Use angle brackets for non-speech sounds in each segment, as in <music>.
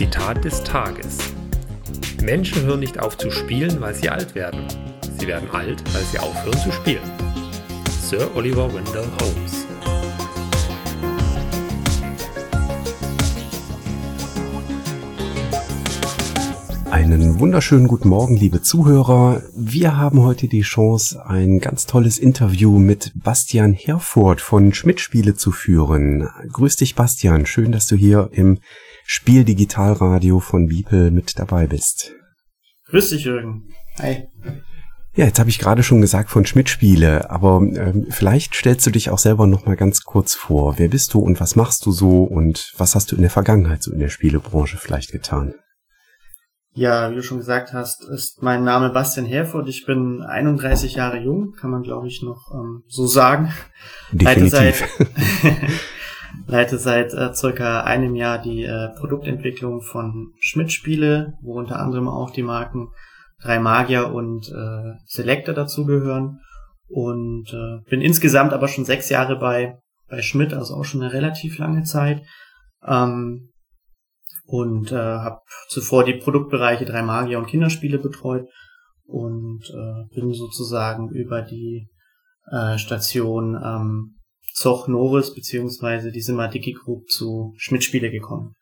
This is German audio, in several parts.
Zitat des Tages. Menschen hören nicht auf zu spielen, weil sie alt werden. Sie werden alt, weil sie aufhören zu spielen. Sir Oliver Wendell Holmes. Einen wunderschönen guten Morgen, liebe Zuhörer. Wir haben heute die Chance, ein ganz tolles Interview mit Bastian Herford von Schmidt Spiele zu führen. Grüß dich, Bastian. Schön, dass du hier im Spiel Digitalradio von Beeple mit dabei bist. Grüß dich, Jürgen. Hi. Ja, jetzt habe ich gerade schon gesagt von Schmidt Spiele, aber ähm, vielleicht stellst du dich auch selber noch mal ganz kurz vor. Wer bist du und was machst du so und was hast du in der Vergangenheit so in der Spielebranche vielleicht getan? Ja, wie du schon gesagt hast, ist mein Name Bastian Herford. Ich bin 31 Jahre jung, kann man glaube ich noch ähm, so sagen. Definitiv. Leite seit, <laughs> leite seit äh, circa einem Jahr die äh, Produktentwicklung von Schmidt Spiele, wo unter anderem auch die Marken Drei Magier und äh, Selector dazugehören. Und äh, bin insgesamt aber schon sechs Jahre bei, bei Schmidt, also auch schon eine relativ lange Zeit. Ähm, und äh, habe zuvor die Produktbereiche Drei Magier und Kinderspiele betreut und äh, bin sozusagen über die äh, Station ähm, Zoch Norris beziehungsweise die Simmer Dicky Group zu Schmidt Spiele gekommen.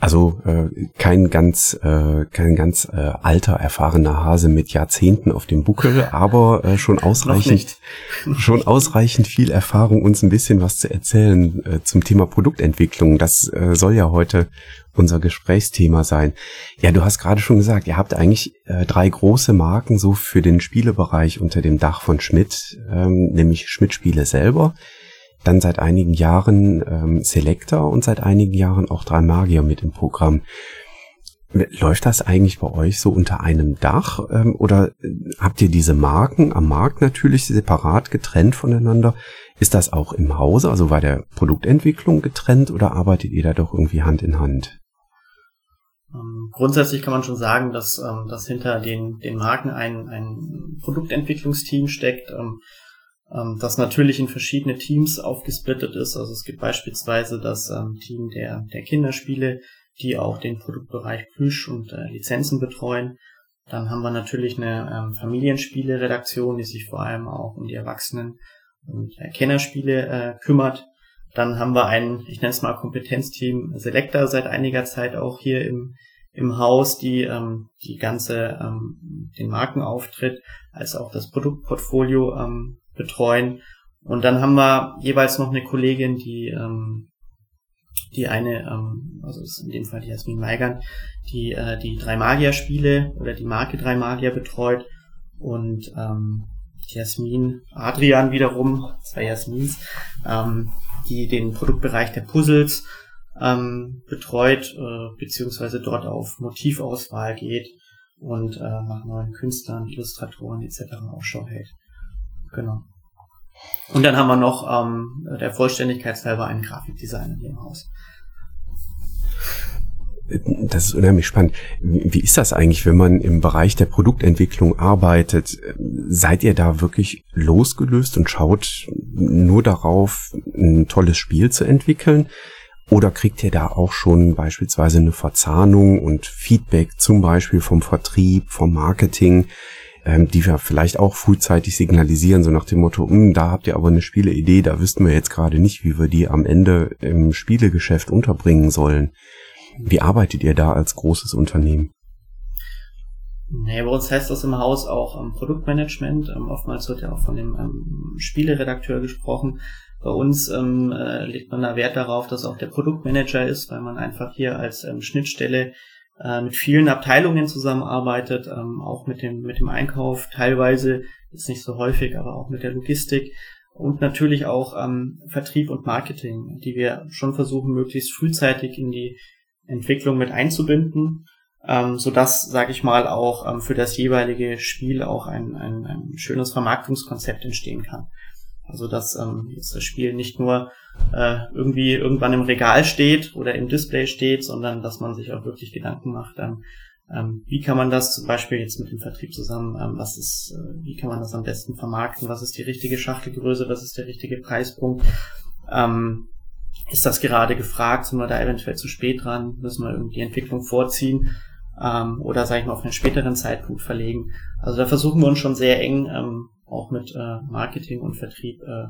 Also äh, kein ganz äh, kein ganz äh, alter erfahrener Hase mit Jahrzehnten auf dem Buckel, <laughs> aber äh, schon ausreichend <laughs> <laughs> schon ausreichend viel Erfahrung uns ein bisschen was zu erzählen äh, zum Thema Produktentwicklung. Das äh, soll ja heute unser Gesprächsthema sein. Ja, du hast gerade schon gesagt, ihr habt eigentlich äh, drei große Marken so für den Spielebereich unter dem Dach von Schmidt, ähm, nämlich Schmidt Spiele selber dann seit einigen Jahren ähm, Selector und seit einigen Jahren auch drei Magier mit im Programm. Läuft das eigentlich bei euch so unter einem Dach ähm, oder äh, habt ihr diese Marken am Markt natürlich separat getrennt voneinander? Ist das auch im Hause, also bei der Produktentwicklung getrennt oder arbeitet ihr da doch irgendwie Hand in Hand? Ähm, grundsätzlich kann man schon sagen, dass, ähm, dass hinter den, den Marken ein, ein Produktentwicklungsteam steckt. Ähm, das natürlich in verschiedene Teams aufgesplittet ist. Also es gibt beispielsweise das ähm, Team der, der Kinderspiele, die auch den Produktbereich Plüsch und äh, Lizenzen betreuen. Dann haben wir natürlich eine ähm, Familienspiele-Redaktion, die sich vor allem auch um die Erwachsenen und äh, Kennerspiele äh, kümmert. Dann haben wir ein, ich nenne es mal Kompetenzteam Selector seit einiger Zeit auch hier im, im Haus, die ähm, die ganze ähm, den Markenauftritt als auch das Produktportfolio ähm, betreuen. Und dann haben wir jeweils noch eine Kollegin, die ähm, die eine, ähm, also ist in dem Fall die Jasmin Meigern, die äh, die drei Magier-Spiele oder die Marke drei Magier betreut und ähm, Jasmin Adrian wiederum, zwei Jasmins, ähm, die den Produktbereich der Puzzles ähm, betreut, äh, beziehungsweise dort auf Motivauswahl geht und äh, nach neuen Künstlern, Illustratoren etc. Ausschau hält. Genau. Und dann haben wir noch ähm, der Vollständigkeit halber einen Grafikdesigner hier im Haus. Das ist unheimlich spannend. Wie ist das eigentlich, wenn man im Bereich der Produktentwicklung arbeitet? Seid ihr da wirklich losgelöst und schaut nur darauf, ein tolles Spiel zu entwickeln? Oder kriegt ihr da auch schon beispielsweise eine Verzahnung und Feedback zum Beispiel vom Vertrieb, vom Marketing? Ähm, die wir vielleicht auch frühzeitig signalisieren, so nach dem Motto, hm, da habt ihr aber eine Spieleidee, da wüssten wir jetzt gerade nicht, wie wir die am Ende im Spielegeschäft unterbringen sollen. Wie arbeitet ihr da als großes Unternehmen? Nee, bei uns heißt das im Haus auch ähm, Produktmanagement. Ähm, oftmals wird ja auch von dem ähm, Spieleredakteur gesprochen. Bei uns ähm, äh, legt man da Wert darauf, dass auch der Produktmanager ist, weil man einfach hier als ähm, Schnittstelle äh, mit vielen Abteilungen zusammenarbeitet, ähm, auch mit dem, mit dem Einkauf teilweise, ist nicht so häufig, aber auch mit der Logistik und natürlich auch ähm, Vertrieb und Marketing, die wir schon versuchen, möglichst frühzeitig in die Entwicklung mit einzubinden, ähm, so dass, sage ich mal, auch ähm, für das jeweilige Spiel auch ein, ein, ein schönes Vermarktungskonzept entstehen kann. Also dass ähm, das Spiel nicht nur äh, irgendwie irgendwann im Regal steht oder im Display steht, sondern dass man sich auch wirklich Gedanken macht, ähm, ähm, wie kann man das zum Beispiel jetzt mit dem Vertrieb zusammen, ähm, was ist, äh, wie kann man das am besten vermarkten, was ist die richtige Schachtelgröße, was ist der richtige Preispunkt. Ähm, ist das gerade gefragt? Sind wir da eventuell zu spät dran? Müssen wir irgendwie die Entwicklung vorziehen? Ähm, oder sage ich mal auf einen späteren Zeitpunkt verlegen? Also da versuchen wir uns schon sehr eng ähm, auch mit äh, Marketing und Vertrieb äh,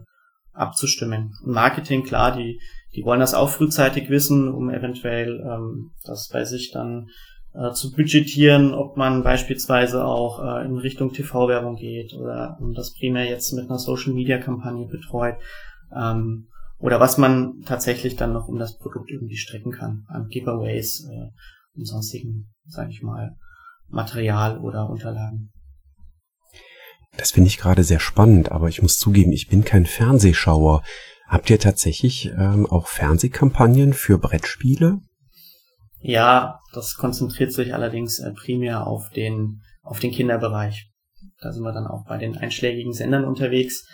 abzustimmen. Marketing, klar, die, die wollen das auch frühzeitig wissen, um eventuell ähm, das bei sich dann äh, zu budgetieren, ob man beispielsweise auch äh, in Richtung TV-Werbung geht oder um das primär jetzt mit einer Social-Media-Kampagne betreut. Ähm, oder was man tatsächlich dann noch um das Produkt irgendwie strecken kann an Giveaways äh, und sonstigen, sage ich mal, Material oder Unterlagen. Das finde ich gerade sehr spannend, aber ich muss zugeben, ich bin kein Fernsehschauer. Habt ihr tatsächlich ähm, auch Fernsehkampagnen für Brettspiele? Ja, das konzentriert sich allerdings äh, primär auf den auf den Kinderbereich. Da sind wir dann auch bei den einschlägigen Sendern unterwegs.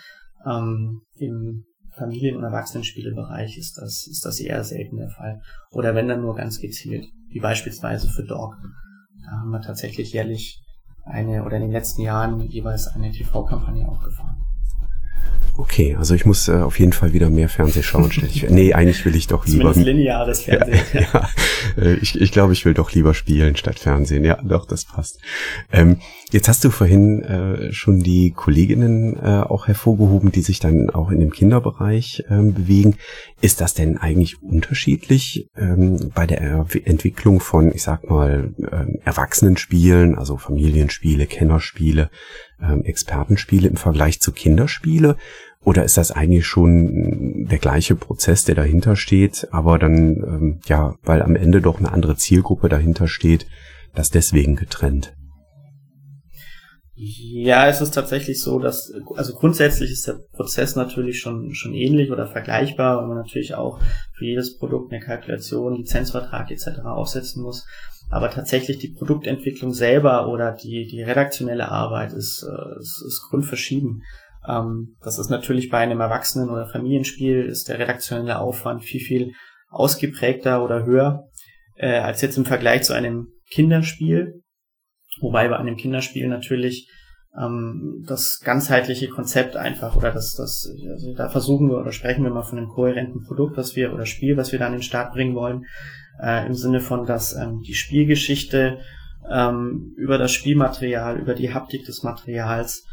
Ähm, Im Familien- und Erwachsenenspielbereich ist das, ist das eher selten der Fall. Oder wenn dann nur ganz gezielt, wie beispielsweise für Dog. Da haben wir tatsächlich jährlich eine oder in den letzten Jahren jeweils eine TV-Kampagne auch gefahren. Okay, also ich muss äh, auf jeden Fall wieder mehr Fernseh schauen. Ich, nee, eigentlich will ich doch lieber. Zumindest lineares Fernsehen. Ja, <laughs> ja. Äh, ich, ich glaube, ich will doch lieber spielen statt Fernsehen. Ja, doch, das passt. Ähm, jetzt hast du vorhin äh, schon die Kolleginnen äh, auch hervorgehoben, die sich dann auch in dem Kinderbereich ähm, bewegen. Ist das denn eigentlich unterschiedlich ähm, bei der Entwicklung von, ich sag mal, ähm, Erwachsenenspielen, also Familienspiele, Kennerspiele, ähm, Expertenspiele im Vergleich zu Kinderspiele? Oder ist das eigentlich schon der gleiche Prozess, der dahinter steht, aber dann, ähm, ja, weil am Ende doch eine andere Zielgruppe dahinter steht, das deswegen getrennt? Ja, es ist tatsächlich so, dass, also grundsätzlich ist der Prozess natürlich schon, schon ähnlich oder vergleichbar, weil man natürlich auch für jedes Produkt eine Kalkulation, Lizenzvertrag etc. aufsetzen muss. Aber tatsächlich die Produktentwicklung selber oder die, die redaktionelle Arbeit ist, äh, ist, ist grundverschieden. Ähm, das ist natürlich bei einem Erwachsenen- oder Familienspiel ist der redaktionelle Aufwand viel, viel ausgeprägter oder höher äh, als jetzt im Vergleich zu einem Kinderspiel. Wobei bei einem Kinderspiel natürlich ähm, das ganzheitliche Konzept einfach oder das, das, also da versuchen wir oder sprechen wir mal von einem kohärenten Produkt, was wir oder Spiel, was wir da an den Start bringen wollen, äh, im Sinne von, dass ähm, die Spielgeschichte ähm, über das Spielmaterial, über die Haptik des Materials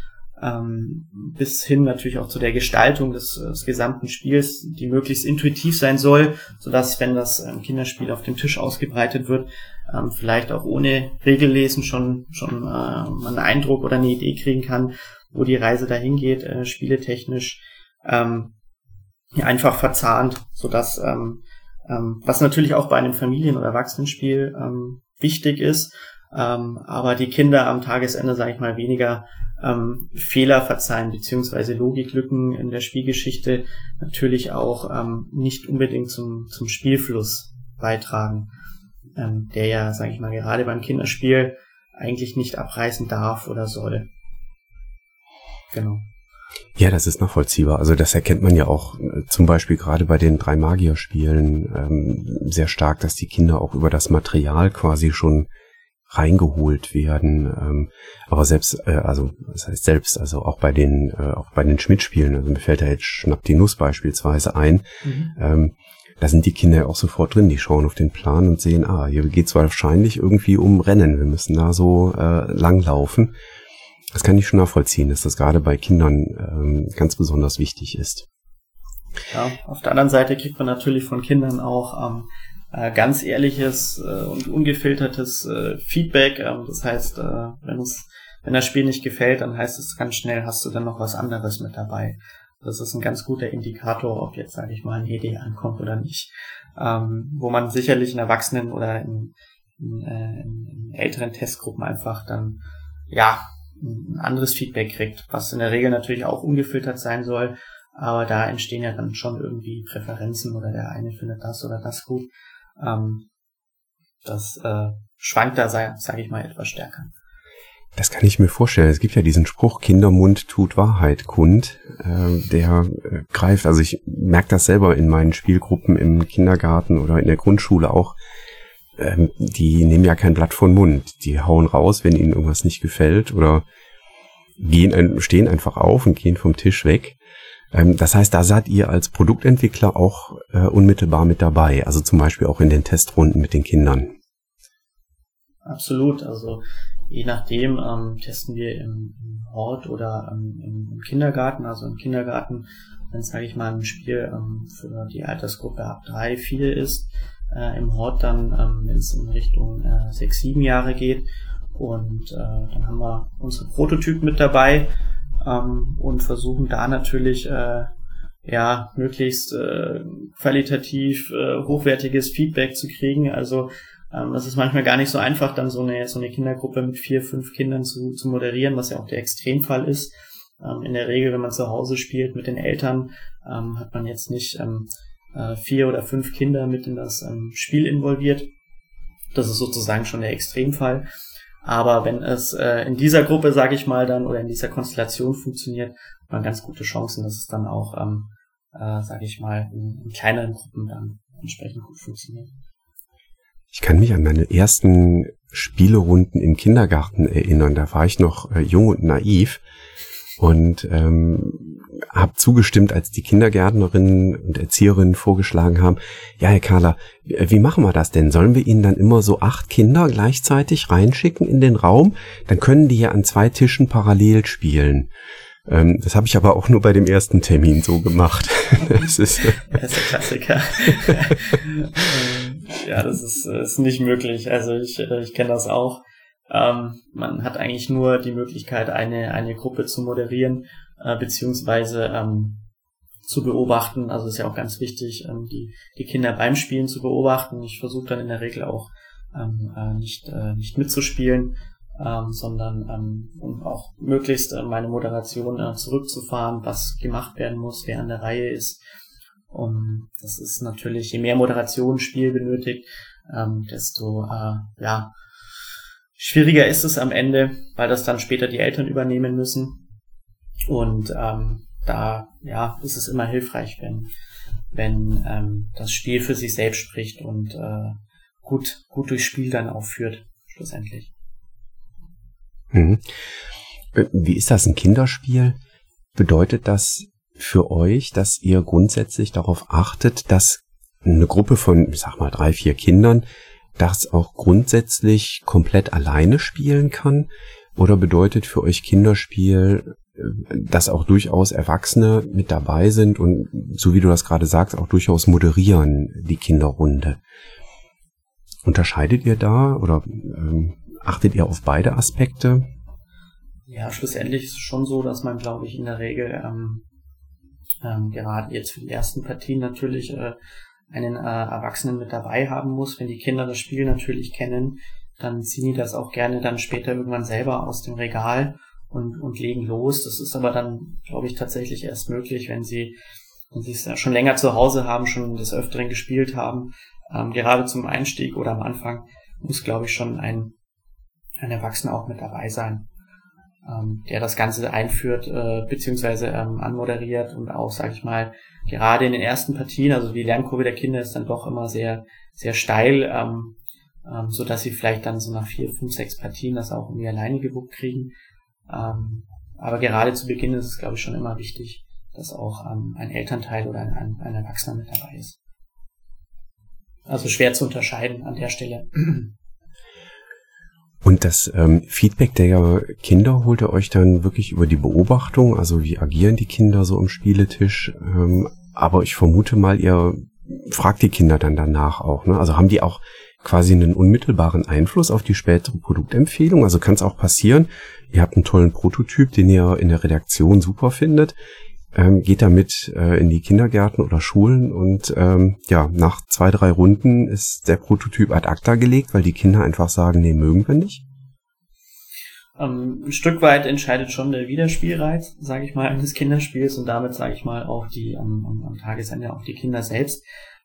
ähm, bis hin natürlich auch zu der Gestaltung des, des, gesamten Spiels, die möglichst intuitiv sein soll, so dass wenn das ähm, Kinderspiel auf dem Tisch ausgebreitet wird, ähm, vielleicht auch ohne Regellesen schon schon äh, einen Eindruck oder eine Idee kriegen kann, wo die Reise dahin geht, äh, spieletechnisch ähm, einfach verzahnt, so dass ähm, ähm, was natürlich auch bei einem Familien- oder Erwachsenenspiel ähm, wichtig ist, ähm, aber die Kinder am Tagesende, sage ich mal, weniger ähm, Fehler verzeihen, beziehungsweise Logiklücken in der Spielgeschichte natürlich auch ähm, nicht unbedingt zum, zum Spielfluss beitragen, ähm, der ja, sage ich mal, gerade beim Kinderspiel eigentlich nicht abreißen darf oder soll. Genau. Ja, das ist nachvollziehbar. Also das erkennt man ja auch äh, zum Beispiel gerade bei den drei Magier-Spielen ähm, sehr stark, dass die Kinder auch über das Material quasi schon reingeholt werden. Ähm, aber selbst, äh, also das heißt selbst, also auch bei den, äh, auch bei den Schmidt-Spielen, also mir fällt da jetzt Schnapp die Nuss beispielsweise ein. Mhm. Ähm, da sind die Kinder ja auch sofort drin, die schauen auf den Plan und sehen, ah, hier geht's wahrscheinlich irgendwie um Rennen, wir müssen da so äh, langlaufen. Das kann ich schon nachvollziehen, dass das gerade bei Kindern ähm, ganz besonders wichtig ist. Ja, auf der anderen Seite kriegt man natürlich von Kindern auch ähm, äh, ganz ehrliches äh, und ungefiltertes äh, Feedback. Ähm, das heißt, äh, wenn es wenn das Spiel nicht gefällt, dann heißt es ganz schnell, hast du dann noch was anderes mit dabei. Das ist ein ganz guter Indikator, ob jetzt, sage ich mal, eine Idee ankommt oder nicht. Ähm, wo man sicherlich in Erwachsenen oder in, in, äh, in älteren Testgruppen einfach dann, ja, ein anderes Feedback kriegt, was in der Regel natürlich auch ungefiltert sein soll, aber da entstehen ja dann schon irgendwie Präferenzen oder der eine findet das oder das gut. Ähm, das äh, schwankt da, sage ich mal, etwas stärker. Das kann ich mir vorstellen. Es gibt ja diesen Spruch, Kindermund tut Wahrheit kund, äh, der äh, greift. Also ich merke das selber in meinen Spielgruppen im Kindergarten oder in der Grundschule auch. Ähm, die nehmen ja kein Blatt von Mund. Die hauen raus, wenn ihnen irgendwas nicht gefällt oder gehen, stehen einfach auf und gehen vom Tisch weg. Ähm, das heißt, da seid ihr als Produktentwickler auch äh, unmittelbar mit dabei, also zum Beispiel auch in den Testrunden mit den Kindern. Absolut, also je nachdem ähm, testen wir im, im Hort oder ähm, im, Kindergarten, also im Kindergarten, wenn sage ich mal, ein Spiel ähm, für die Altersgruppe ab drei, vier ist, äh, im Hort dann, ähm, wenn es in Richtung äh, sechs, sieben Jahre geht. Und äh, dann haben wir unsere Prototypen mit dabei ähm, und versuchen da natürlich äh, ja möglichst äh, qualitativ äh, hochwertiges Feedback zu kriegen. Also ähm, ist manchmal gar nicht so einfach, dann so eine so eine Kindergruppe mit vier, fünf Kindern zu, zu moderieren, was ja auch der Extremfall ist. Ähm, in der Regel, wenn man zu Hause spielt mit den Eltern, ähm, hat man jetzt nicht ähm, äh, vier oder fünf Kinder mit in das ähm, Spiel involviert. Das ist sozusagen schon der Extremfall. Aber wenn es äh, in dieser Gruppe, sage ich mal, dann oder in dieser Konstellation funktioniert, hat man ganz gute Chancen, dass es dann auch, ähm, äh, sage ich mal, in, in kleineren Gruppen dann entsprechend gut funktioniert. Ich kann mich an meine ersten Spielerunden im Kindergarten erinnern. Da war ich noch äh, jung und naiv und ähm, habe zugestimmt, als die Kindergärtnerinnen und Erzieherinnen vorgeschlagen haben, ja, Herr Kahler, wie machen wir das denn? Sollen wir Ihnen dann immer so acht Kinder gleichzeitig reinschicken in den Raum? Dann können die ja an zwei Tischen parallel spielen. Ähm, das habe ich aber auch nur bei dem ersten Termin so gemacht. <laughs> das ist, <laughs> das ist der Klassiker. <laughs> ja, das ist, ist nicht möglich. Also ich, ich kenne das auch. Ähm, man hat eigentlich nur die Möglichkeit, eine, eine Gruppe zu moderieren, äh, beziehungsweise ähm, zu beobachten. Also ist ja auch ganz wichtig, ähm, die, die Kinder beim Spielen zu beobachten. Ich versuche dann in der Regel auch ähm, äh, nicht, äh, nicht mitzuspielen, ähm, sondern ähm, um auch möglichst äh, meine Moderation äh, zurückzufahren, was gemacht werden muss, wer an der Reihe ist. Und das ist natürlich, je mehr Moderation Spiel benötigt, desto äh, ja, schwieriger ist es am Ende, weil das dann später die Eltern übernehmen müssen. Und ähm, da ja, ist es immer hilfreich, wenn, wenn ähm, das Spiel für sich selbst spricht und äh, gut, gut durchs Spiel dann auch führt, schlussendlich. Mhm. Äh, wie ist das ein Kinderspiel? Bedeutet das für euch, dass ihr grundsätzlich darauf achtet, dass eine Gruppe von, ich sag mal, drei, vier Kindern das auch grundsätzlich komplett alleine spielen kann? Oder bedeutet für euch Kinderspiel, äh, dass auch durchaus Erwachsene mit dabei sind und, so wie du das gerade sagst, auch durchaus moderieren die Kinderrunde? Unterscheidet ihr da oder ähm, achtet ihr auf beide Aspekte? Ja, schlussendlich ist es schon so, dass man, glaube ich, in der Regel ähm, ähm, gerade jetzt für die ersten Partien natürlich äh, einen äh, Erwachsenen mit dabei haben muss. Wenn die Kinder das Spiel natürlich kennen, dann ziehen die das auch gerne dann später irgendwann selber aus dem Regal und, und legen los. Das ist aber dann, glaube ich, tatsächlich erst möglich, wenn sie, wenn sie es schon länger zu Hause haben, schon des Öfteren gespielt haben. Ähm, gerade zum Einstieg oder am Anfang muss, glaube ich, schon ein, ein Erwachsener auch mit dabei sein ähm, der das Ganze einführt äh, beziehungsweise ähm, anmoderiert und auch, sage ich mal, gerade in den ersten Partien, also die Lernkurve der Kinder ist dann doch immer sehr sehr steil, ähm, ähm, so dass sie vielleicht dann so nach vier, fünf, sechs Partien das auch irgendwie alleine gewuppt kriegen. Ähm, aber gerade zu Beginn ist es, glaube ich, schon immer wichtig, dass auch ähm, ein Elternteil oder ein, ein, ein Erwachsener mit dabei ist. Also schwer zu unterscheiden an der Stelle. Und das ähm, Feedback der Kinder holt ihr euch dann wirklich über die Beobachtung, also wie agieren die Kinder so am Spieletisch. Ähm, aber ich vermute mal, ihr fragt die Kinder dann danach auch. Ne? Also haben die auch quasi einen unmittelbaren Einfluss auf die spätere Produktempfehlung. Also kann es auch passieren, ihr habt einen tollen Prototyp, den ihr in der Redaktion super findet ähm, geht damit äh, in die Kindergärten oder Schulen und ähm, ja, nach zwei, drei Runden ist der Prototyp ad acta gelegt, weil die Kinder einfach sagen, nee, mögen wir nicht. Ähm, ein Stück weit entscheidet schon der Wiederspielreiz, sage ich mal, eines Kinderspiels und damit, sage ich mal, auch die am, am Tagesende auch die Kinder selbst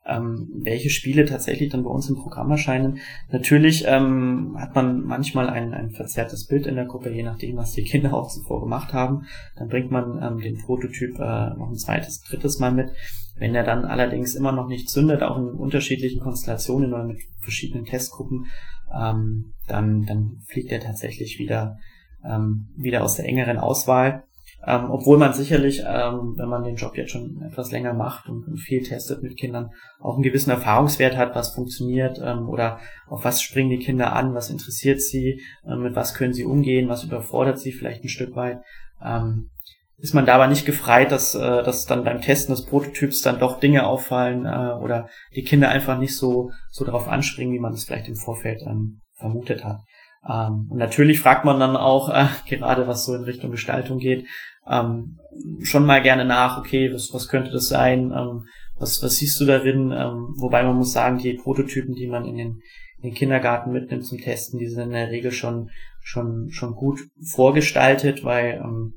ähm, welche Spiele tatsächlich dann bei uns im Programm erscheinen. Natürlich ähm, hat man manchmal ein, ein verzerrtes Bild in der Gruppe, je nachdem, was die <laughs> Kinder auch zuvor gemacht haben. Dann bringt man ähm, den Prototyp äh, noch ein zweites, drittes Mal mit. Wenn er dann allerdings immer noch nicht zündet, auch in unterschiedlichen Konstellationen oder mit verschiedenen Testgruppen, ähm, dann, dann fliegt er tatsächlich wieder, ähm, wieder aus der engeren Auswahl. Ähm, obwohl man sicherlich, ähm, wenn man den Job jetzt schon etwas länger macht und, viel testet mit Kindern, auch einen gewissen Erfahrungswert hat, was funktioniert ähm, oder auf was springen die Kinder an, was interessiert sie, ähm, mit was können sie umgehen, was überfordert sie vielleicht ein Stück weit. Ähm, ist man da aber nicht gefreit, dass, äh, dass dann beim Testen des Prototyps dann doch Dinge auffallen äh, oder die Kinder einfach nicht so, so darauf anspringen, wie man es vielleicht im Vorfeld ähm, vermutet hat. Ähm, und natürlich fragt man dann auch, äh, gerade was so in Richtung Gestaltung geht, ähm, schon mal gerne nach, okay, was, was könnte das sein? Ähm, was, was siehst du darin? Ähm, wobei man muss sagen, die Prototypen, die man in den, in den Kindergarten mitnimmt zum Testen, die sind in der Regel schon, schon, schon gut vorgestaltet, weil ähm,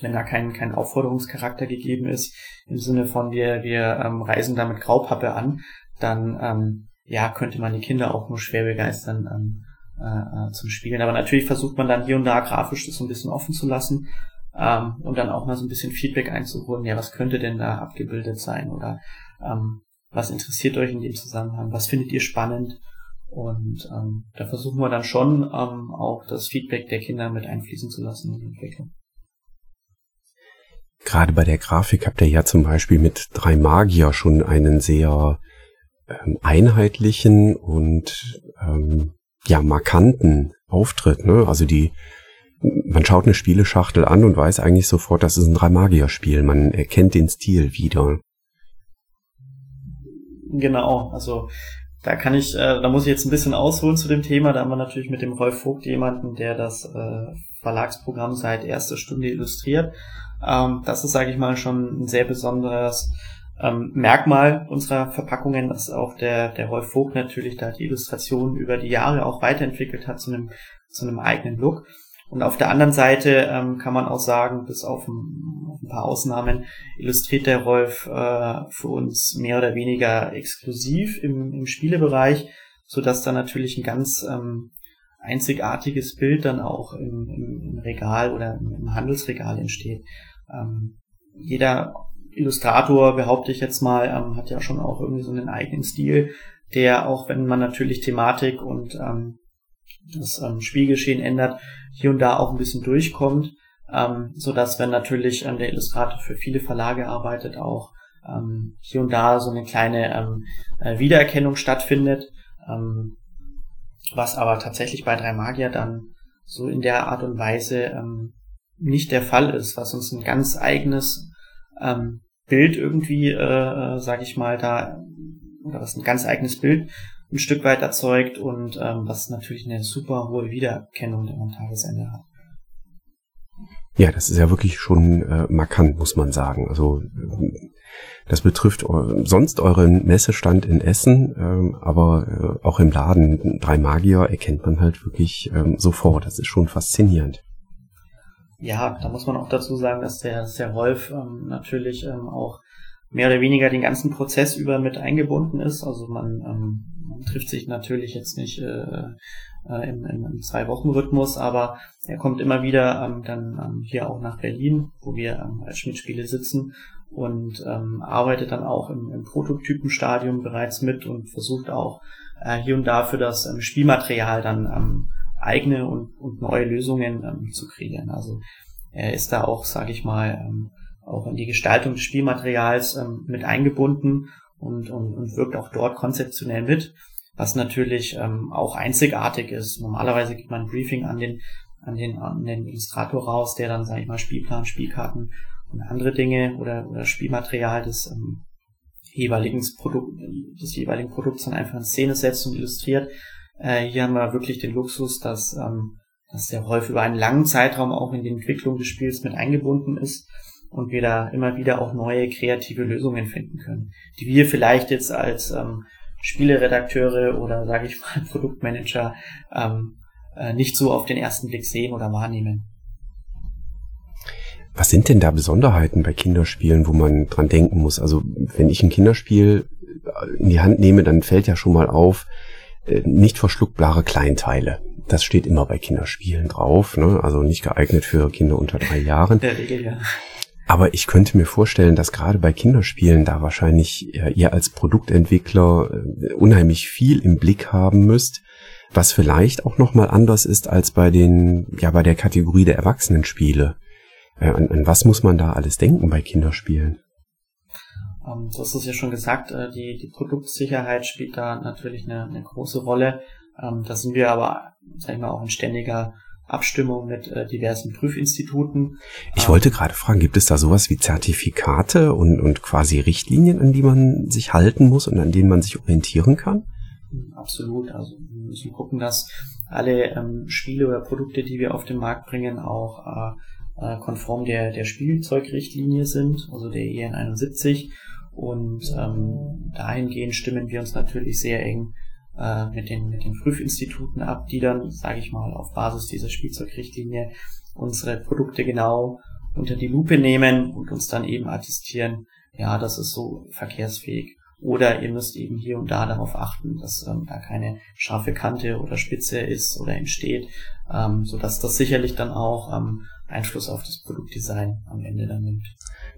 wenn da kein, kein Aufforderungscharakter gegeben ist, im Sinne von wir, wir ähm, reisen da mit Graupappe an, dann ähm, ja, könnte man die Kinder auch nur schwer begeistern ähm, äh, äh, zum Spielen. Aber natürlich versucht man dann hier und da grafisch das so ein bisschen offen zu lassen ähm, und dann auch mal so ein bisschen Feedback einzuholen. Ja, was könnte denn da abgebildet sein oder ähm, was interessiert euch in dem Zusammenhang? Was findet ihr spannend? Und ähm, da versuchen wir dann schon ähm, auch das Feedback der Kinder mit einfließen zu lassen in die Entwicklung. Gerade bei der Grafik habt ihr ja zum Beispiel mit drei Magier schon einen sehr ähm, einheitlichen und ähm, ja markanten Auftritt. Ne? Also die, man schaut eine Spieleschachtel an und weiß eigentlich sofort, das ist ein drei Magier Spiel. Man erkennt den Stil wieder. Genau, also da kann ich, äh, da muss ich jetzt ein bisschen ausholen zu dem Thema. Da haben wir natürlich mit dem Rolf Vogt jemanden, der das äh, Verlagsprogramm seit erster Stunde illustriert. Ähm, das ist, sage ich mal, schon ein sehr besonderes ähm, Merkmal unserer Verpackungen, dass auch der, der Rolf Vogt natürlich da die Illustration über die Jahre auch weiterentwickelt hat zu einem, zu einem eigenen Look. Und auf der anderen Seite ähm, kann man auch sagen, bis auf ein, auf ein paar Ausnahmen, illustriert der Rolf äh, für uns mehr oder weniger exklusiv im, im Spielebereich, so dass da natürlich ein ganz ähm, einzigartiges Bild dann auch im, im, Regal oder im Handelsregal entsteht. Ähm, jeder Illustrator, behaupte ich jetzt mal, ähm, hat ja schon auch irgendwie so einen eigenen Stil, der auch wenn man natürlich Thematik und ähm, das ähm, Spielgeschehen ändert, hier und da auch ein bisschen durchkommt, ähm, so dass wenn natürlich ähm, der Illustrator für viele Verlage arbeitet, auch ähm, hier und da so eine kleine ähm, äh, Wiedererkennung stattfindet, ähm, was aber tatsächlich bei drei Magier dann so in der Art und Weise ähm, nicht der Fall ist, was uns ein ganz eigenes ähm, Bild irgendwie, äh, äh, sage ich mal, da, oder was ein ganz eigenes Bild ein Stück weit erzeugt und ähm, was natürlich eine super hohe Wiedererkennung der Tagesende hat. Ja, das ist ja wirklich schon äh, markant, muss man sagen. Also das betrifft sonst euren Messestand in Essen, ähm, aber äh, auch im Laden Drei Magier erkennt man halt wirklich ähm, sofort. Das ist schon faszinierend. Ja, da muss man auch dazu sagen, dass der, dass der Rolf ähm, natürlich ähm, auch mehr oder weniger den ganzen Prozess über mit eingebunden ist. Also man, ähm, man trifft sich natürlich jetzt nicht äh, äh, im, im Zwei-Wochen-Rhythmus, aber er kommt immer wieder ähm, dann ähm, hier auch nach Berlin, wo wir ähm, als Schmidt-Spiele sitzen und ähm, arbeitet dann auch im, im Prototypenstadium bereits mit und versucht auch äh, hier und da für das ähm, Spielmaterial dann ähm, eigene und, und neue Lösungen ähm, zu kreieren. Also er ist da auch, sage ich mal, ähm, auch in die Gestaltung des Spielmaterials ähm, mit eingebunden und, und, und wirkt auch dort konzeptionell mit, was natürlich ähm, auch einzigartig ist. Normalerweise gibt man ein Briefing an den, an den, an den Illustrator raus, der dann, sage ich mal, Spielplan, Spielkarten und andere Dinge oder, oder Spielmaterial des ähm, jeweiligen Produkt, des jeweiligen Produkts dann einfach in Szene setzt und illustriert. Äh, hier haben wir wirklich den Luxus, dass, ähm, dass der Rolf über einen langen Zeitraum auch in die Entwicklung des Spiels mit eingebunden ist und wir da immer wieder auch neue kreative Lösungen finden können, die wir vielleicht jetzt als ähm, Spieleredakteure oder sage ich mal <laughs> Produktmanager ähm, äh, nicht so auf den ersten Blick sehen oder wahrnehmen. Was sind denn da Besonderheiten bei Kinderspielen, wo man dran denken muss? Also wenn ich ein Kinderspiel in die Hand nehme, dann fällt ja schon mal auf, äh, nicht verschluckbare Kleinteile. Das steht immer bei Kinderspielen drauf, ne? also nicht geeignet für Kinder unter drei Jahren. Der Regel, ja. Aber ich könnte mir vorstellen, dass gerade bei Kinderspielen da wahrscheinlich ihr als Produktentwickler äh, unheimlich viel im Blick haben müsst, was vielleicht auch nochmal anders ist als bei den, ja, bei der Kategorie der Erwachsenenspiele. Äh, an, an was muss man da alles denken bei Kinderspielen? Ähm, du hast es ja schon gesagt, äh, die, die Produktsicherheit spielt da natürlich eine, eine große Rolle. Ähm, da sind wir aber, sag ich mal, auch in ständiger Abstimmung mit äh, diversen Prüfinstituten. Ich ähm, wollte gerade fragen, gibt es da sowas wie Zertifikate und, und quasi Richtlinien, an die man sich halten muss und an denen man sich orientieren kann? Absolut. Also wir müssen gucken, dass alle ähm, Spiele oder Produkte, die wir auf den Markt bringen, auch äh, äh konform der, der Spielzeugrichtlinie sind, also der EN 71. Und ähm, dahingehend stimmen wir uns natürlich sehr eng äh, mit, den, mit den Prüfinstituten ab, die dann, sage ich mal, auf Basis dieser Spielzeugrichtlinie unsere Produkte genau unter die Lupe nehmen und uns dann eben attestieren, ja, das ist so verkehrsfähig. Oder ihr müsst eben hier und da darauf achten, dass ähm, da keine scharfe Kante oder Spitze ist oder entsteht, ähm, so dass das sicherlich dann auch ähm, Einfluss auf das Produktdesign am Ende dann nimmt.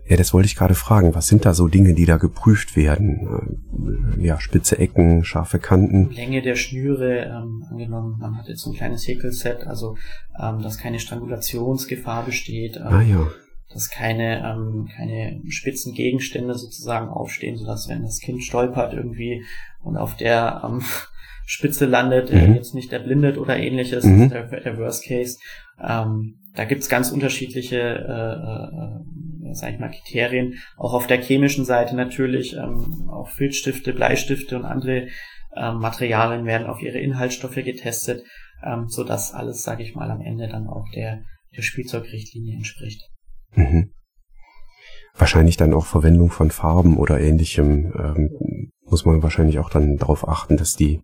Ja, das wollte ich gerade fragen. Was sind da so Dinge, die da geprüft werden? Äh, ja, spitze Ecken, scharfe Kanten. Länge der Schnüre, ähm, angenommen, man hat jetzt ein kleines Häkelset, also ähm, dass keine Strangulationsgefahr besteht. Ähm, ah ja dass keine, ähm, keine spitzen Gegenstände sozusagen aufstehen, sodass wenn das Kind stolpert irgendwie und auf der ähm, Spitze landet, mhm. jetzt nicht erblindet oder ähnliches, mhm. der, der Worst Case. Ähm, da gibt's ganz unterschiedliche, äh, äh, sag ich mal, Kriterien. Auch auf der chemischen Seite natürlich, ähm, auch Filzstifte, Bleistifte und andere ähm, Materialien werden auf ihre Inhaltsstoffe getestet, ähm, so dass alles, sage ich mal, am Ende dann auch der, der Spielzeugrichtlinie entspricht. Mhm. Wahrscheinlich dann auch Verwendung von Farben oder ähnlichem ähm, muss man wahrscheinlich auch dann darauf achten, dass die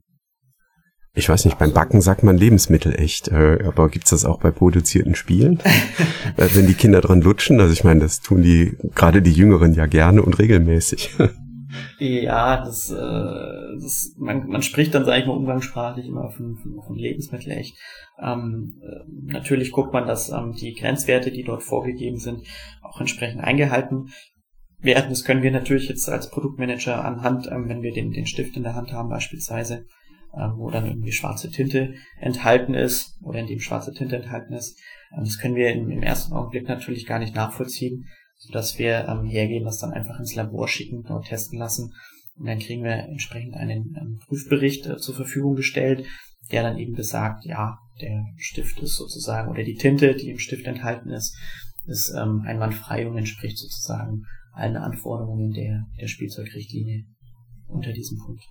ich weiß nicht, beim Backen sagt man Lebensmittel echt, äh, aber gibt's das auch bei produzierten Spielen? <laughs> äh, wenn die Kinder dran lutschen, also ich meine, das tun die, gerade die Jüngeren ja gerne und regelmäßig. <laughs> ja, das, äh, das man, man spricht dann, sage ich mal, umgangssprachlich immer von, von, von Lebensmittel echt. Ähm, äh, natürlich guckt man, dass ähm, die Grenzwerte, die dort vorgegeben sind, auch entsprechend eingehalten werden. Das können wir natürlich jetzt als Produktmanager anhand, ähm, wenn wir den, den Stift in der Hand haben beispielsweise, wo dann irgendwie schwarze Tinte enthalten ist oder in dem schwarze Tinte enthalten ist. Ähm, das können wir im, ersten Augenblick natürlich gar nicht nachvollziehen, sodass wir ähm, hergehen, das dann einfach ins Labor schicken, dort testen lassen und dann kriegen wir entsprechend einen, einen Prüfbericht äh, zur Verfügung gestellt, der dann eben besagt, ja, der Stift ist sozusagen, oder die Tinte, die im Stift enthalten ist, ist ähm, einwandfrei und entspricht sozusagen allen Anforderungen der, der Spielzeugrichtlinie unter diesem Punkt.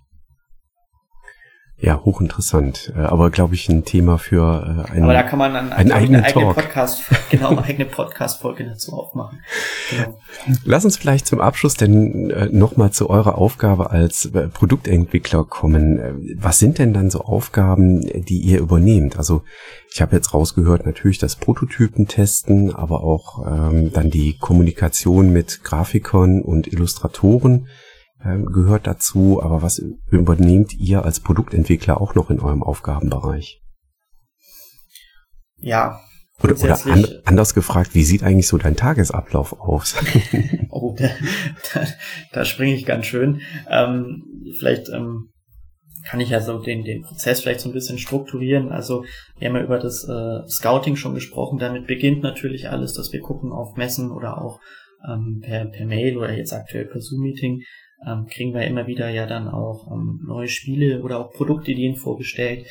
Ja, hochinteressant. Äh, aber glaube ich ein Thema für äh, einen, Aber da kann man dann einen eigenen eine eigene Podcast, <laughs> genau, eine eigene Podcast-Folge dazu aufmachen. Genau. Lass uns vielleicht zum Abschluss denn äh, nochmal zu eurer Aufgabe als Produktentwickler kommen. Was sind denn dann so Aufgaben, die ihr übernehmt? Also ich habe jetzt rausgehört, natürlich das Prototypen testen, aber auch ähm, dann die Kommunikation mit Grafikern und Illustratoren gehört dazu, aber was übernehmt ihr als Produktentwickler auch noch in eurem Aufgabenbereich? Ja. Oder, oder an, anders gefragt, wie sieht eigentlich so dein Tagesablauf aus? <laughs> oh, da, da, da springe ich ganz schön. Ähm, vielleicht ähm, kann ich ja so den, den Prozess vielleicht so ein bisschen strukturieren. Also wir haben ja über das äh, Scouting schon gesprochen. Damit beginnt natürlich alles, dass wir gucken auf Messen oder auch ähm, per, per Mail oder jetzt aktuell per Zoom-Meeting, ähm, kriegen wir immer wieder ja dann auch ähm, neue Spiele oder auch Produktideen vorgestellt,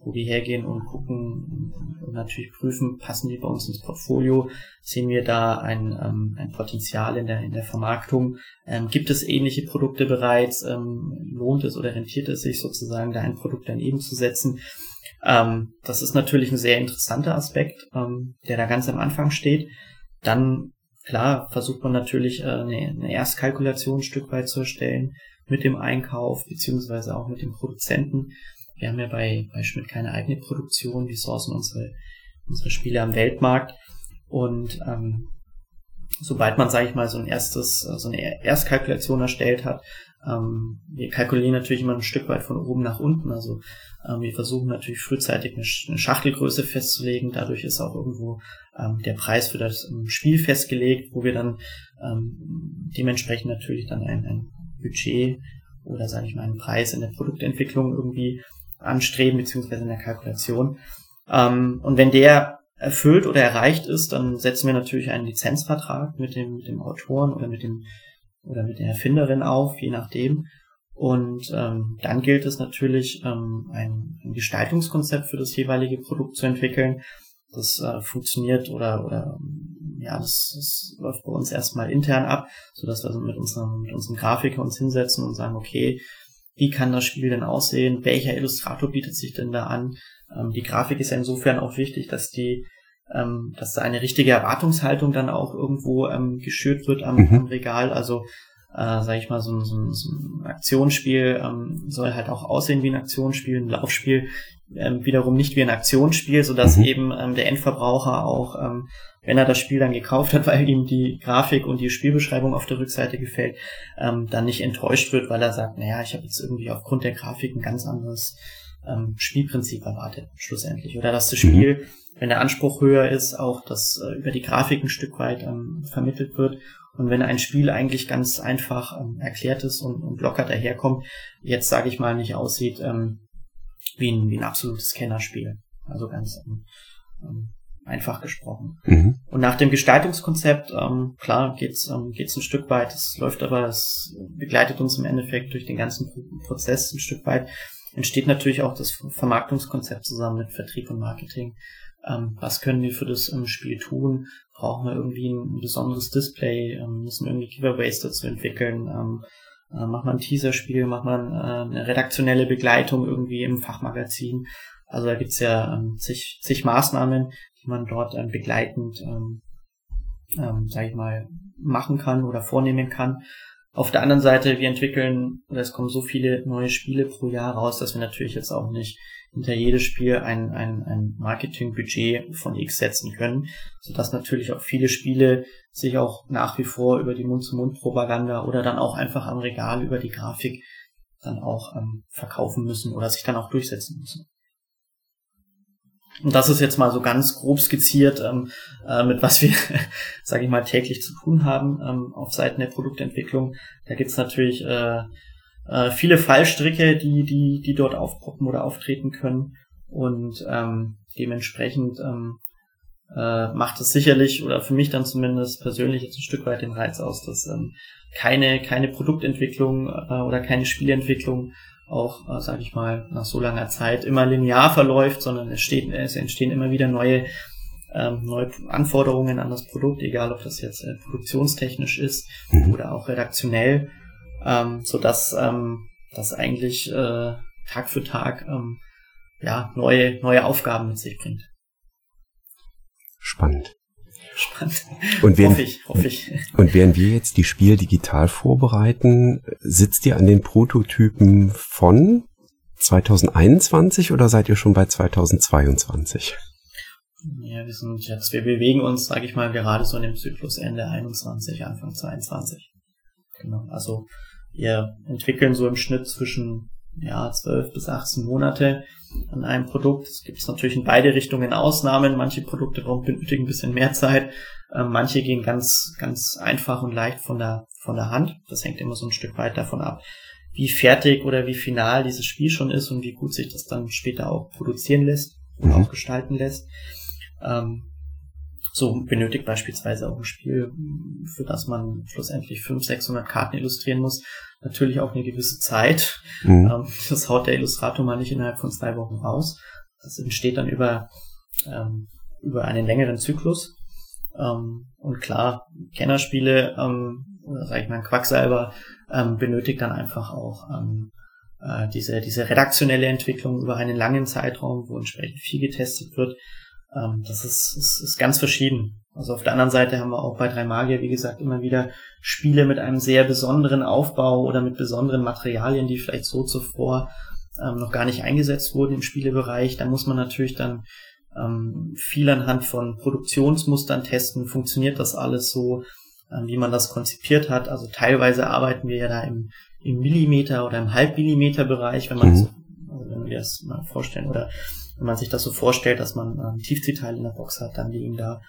wo wir hergehen und gucken und natürlich prüfen, passen die bei uns ins Portfolio, sehen wir da ein, ähm, ein Potenzial in der, in der Vermarktung, ähm, gibt es ähnliche Produkte bereits, ähm, lohnt es oder rentiert es sich sozusagen, da ein Produkt daneben zu setzen. Ähm, das ist natürlich ein sehr interessanter Aspekt, ähm, der da ganz am Anfang steht. Dann Klar versucht man natürlich äh, eine, eine Erstkalkulation ein Stück weit zu erstellen mit dem Einkauf beziehungsweise auch mit dem Produzenten. Wir haben ja bei, bei Schmidt keine eigene Produktion, wir sourcen unsere, unsere Spiele am Weltmarkt und ähm, sobald man, sage ich mal, so ein erstes, so eine Erstkalkulation erstellt hat, ähm, wir kalkulieren natürlich immer ein Stück weit von oben nach unten. Also ähm, wir versuchen natürlich frühzeitig eine, Schachtelgröße festzulegen. Dadurch ist auch irgendwo ähm, der Preis für das ähm, Spiel festgelegt, wo wir dann ähm, dementsprechend natürlich dann ein, ein Budget oder sage ich mal einen Preis in der Produktentwicklung irgendwie anstreben, beziehungsweise in der Kalkulation. Ähm, und wenn der erfüllt oder erreicht ist, dann setzen wir natürlich einen Lizenzvertrag mit dem, mit dem Autoren oder mit dem oder mit der Erfinderin auf, je nachdem. Und ähm, dann gilt es natürlich, ähm, ein, ein Gestaltungskonzept für das jeweilige Produkt zu entwickeln. Das äh, funktioniert oder oder ja, das, das läuft bei uns erstmal intern ab, so dass wir mit unserem, mit unserem Grafiker uns hinsetzen und sagen, okay, wie kann das Spiel denn aussehen? Welcher Illustrator bietet sich denn da an? Ähm, die Grafik ist ja insofern auch wichtig, dass die, ähm, dass da eine richtige Erwartungshaltung dann auch irgendwo ähm, geschürt wird am, mhm. am Regal. Also äh, sage ich mal, so ein, so ein, so ein Aktionsspiel ähm, soll halt auch aussehen wie ein Aktionsspiel, ein Laufspiel ähm, wiederum nicht wie ein Aktionsspiel, so dass mhm. eben ähm, der Endverbraucher auch, ähm, wenn er das Spiel dann gekauft hat, <laughs> weil ihm die Grafik und die Spielbeschreibung auf der Rückseite gefällt, ähm, dann nicht enttäuscht wird, weil er sagt, naja, ich habe jetzt irgendwie aufgrund der Grafik ein ganz anderes ähm, Spielprinzip erwartet, schlussendlich. Oder dass das mhm. Spiel, mhm. wenn der Anspruch höher ist, auch das äh, über die Grafik ein Stück weit ähm, vermittelt wird. Und wenn ein Spiel eigentlich ganz einfach ähm, erklärt ist und, und locker daherkommt, jetzt sage ich mal nicht aussieht ähm, wie, ein, wie ein absolutes Kennerspiel. Also ganz ähm, ähm, einfach gesprochen. Mhm. Und nach dem Gestaltungskonzept, ähm, klar, geht's ähm, geht's ein Stück weit. Es läuft aber, es begleitet uns im Endeffekt durch den ganzen Prozess ein Stück weit entsteht natürlich auch das Vermarktungskonzept zusammen mit Vertrieb und Marketing. Ähm, was können wir für das ähm, Spiel tun? Brauchen wir irgendwie ein, besonderes Display? Ähm, müssen wir irgendwie Giveaways dazu entwickeln? Ähm, äh, macht man ein Teaserspiel? Macht man äh, eine redaktionelle Begleitung irgendwie im Fachmagazin? Also da gibt's ja ähm, zig, zig Maßnahmen, die man dort ähm, begleitend, ähm, ähm, sag ich mal, machen kann oder vornehmen kann. Auf der anderen Seite, wir entwickeln, oder es kommen so viele neue Spiele pro Jahr raus, dass wir natürlich jetzt auch nicht hinter jedes Spiel ein, ein, ein Marketingbudget von X setzen können, sodass natürlich auch viele Spiele sich auch nach wie vor über die Mund-zu-Mund-Propaganda oder dann auch einfach am Regal über die Grafik dann auch ähm, verkaufen müssen oder sich dann auch durchsetzen müssen. Und das ist jetzt mal so ganz grob skizziert, ähm, äh, mit was wir, <laughs> sage ich mal, täglich zu tun haben ähm, auf Seiten der Produktentwicklung. Da gibt's natürlich äh, äh, viele Fallstricke, die, die, die dort aufpoppen oder auftreten können. Und ähm, dementsprechend ähm, äh, macht es sicherlich, oder für mich dann zumindest persönlich jetzt ein Stück weit den Reiz aus, dass ähm, keine, keine Produktentwicklung äh, oder keine Spielentwicklung auch, äh, sage ich mal, nach so langer Zeit immer linear verläuft, sondern es, steht, es entstehen immer wieder neue, ähm, neue Anforderungen an das Produkt, egal ob das jetzt äh, produktionstechnisch ist mhm. oder auch redaktionell, ähm, so dass ähm, das eigentlich äh, Tag für Tag ähm, ja neue neue Aufgaben mit sich bringt. Spannend. Spannend. Und <laughs> während, hoffe ich, hoffe ich. <laughs> Und während wir jetzt die Spiele digital vorbereiten, sitzt ihr an den Prototypen von 2021 oder seid ihr schon bei 2022? Ja, wir sind jetzt, wir bewegen uns, sage ich mal, gerade so in dem Zyklus Ende 21, Anfang 22. Genau. Also wir entwickeln so im Schnitt zwischen ja, 12 bis 18 Monate an einem Produkt. Es gibt natürlich in beide Richtungen Ausnahmen. Manche Produkte benötigen ein bisschen mehr Zeit. Ähm, manche gehen ganz, ganz einfach und leicht von der, von der Hand. Das hängt immer so ein Stück weit davon ab, wie fertig oder wie final dieses Spiel schon ist und wie gut sich das dann später auch produzieren lässt und mhm. auch gestalten lässt. Ähm, so benötigt beispielsweise auch ein Spiel, für das man schlussendlich 500, 600 Karten illustrieren muss, natürlich auch eine gewisse Zeit. Mhm. Ähm, das haut der Illustrator mal nicht innerhalb von zwei Wochen raus. Das entsteht dann über, ähm, über einen längeren Zyklus. Ähm, und klar, Kennerspiele, ähm, sag ich mal, Quacksalber, ähm, benötigt dann einfach auch ähm, äh, diese, diese redaktionelle Entwicklung über einen langen Zeitraum, wo entsprechend viel getestet wird. Ähm, das ist, ist, ist ganz verschieden. Also auf der anderen Seite haben wir auch bei drei Magier, wie gesagt, immer wieder Spiele mit einem sehr besonderen Aufbau oder mit besonderen Materialien, die vielleicht so zuvor ähm, noch gar nicht eingesetzt wurden im Spielebereich. Da muss man natürlich dann ähm, viel anhand von Produktionsmustern testen. Funktioniert das alles so, ähm, wie man das konzipiert hat? Also teilweise arbeiten wir ja da im, im Millimeter oder im Halbmillimeter Bereich, wenn man mhm. so, also wenn wir das mal vorstellen oder wenn man sich das so vorstellt, dass man ähm, Tiefziehteile in der Box hat, dann liegen da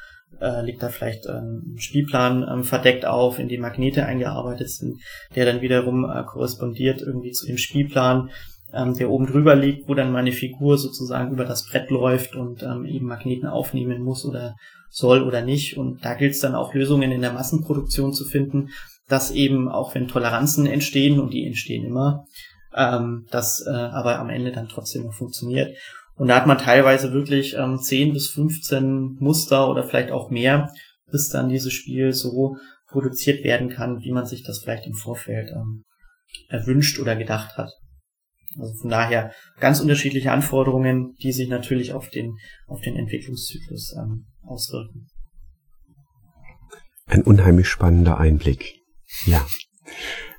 äh, liegt da vielleicht ähm, ein Spielplan ähm, verdeckt auf, in dem Magnete eingearbeitet sind, der dann wiederum äh, korrespondiert irgendwie zu dem Spielplan. ähm, der oben drüber liegt, wo dann meine Figur sozusagen über das Brett läuft und ähm, eben Magneten aufnehmen muss oder soll oder nicht. Und da gilt es dann auch Lösungen in der Massenproduktion zu finden, dass eben auch wenn Toleranzen entstehen und die entstehen immer, ähm, das äh, aber am Ende dann trotzdem noch funktioniert. Und da hat man teilweise wirklich ähm, 10 bis 15 Muster oder vielleicht auch mehr, bis dann dieses Spiel so produziert werden kann, wie man sich das vielleicht im Vorfeld ähm, erwünscht oder gedacht hat. Also von daher ganz unterschiedliche Anforderungen, die sich natürlich auf den, auf den Entwicklungszyklus ähm, auswirken. Ein unheimlich spannender Einblick. Ja.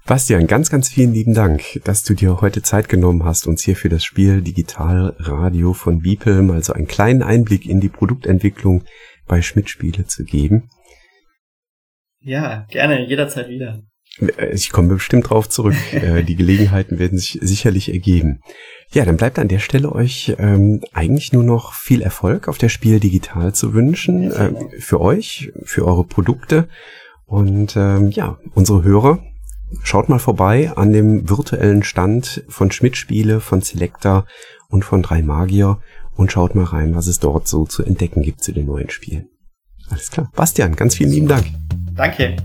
Bastian, ganz, ganz vielen lieben Dank, dass du dir heute Zeit genommen hast, uns hier für das Spiel Digital Radio von Beeple mal so einen kleinen Einblick in die Produktentwicklung bei Schmidt Spiele zu geben. Ja, gerne, jederzeit wieder. Ich komme bestimmt drauf zurück. <laughs> Äh, die Gelegenheiten werden sich sicherlich ergeben. Ja, dann bleibt an der Stelle euch ähm, eigentlich nur noch viel Erfolg auf der Spiel Digital zu wünschen. Äh, für euch, für eure Produkte. Und ähm, ja, unsere Hörer, Schaut mal vorbei an dem virtuellen Stand von Schmidt Spiele, von Selecta und von Drei Magier und schaut mal rein, was es dort so zu entdecken gibt zu den neuen Spielen. Alles klar. Bastian, ganz vielen lieben Dank. Danke.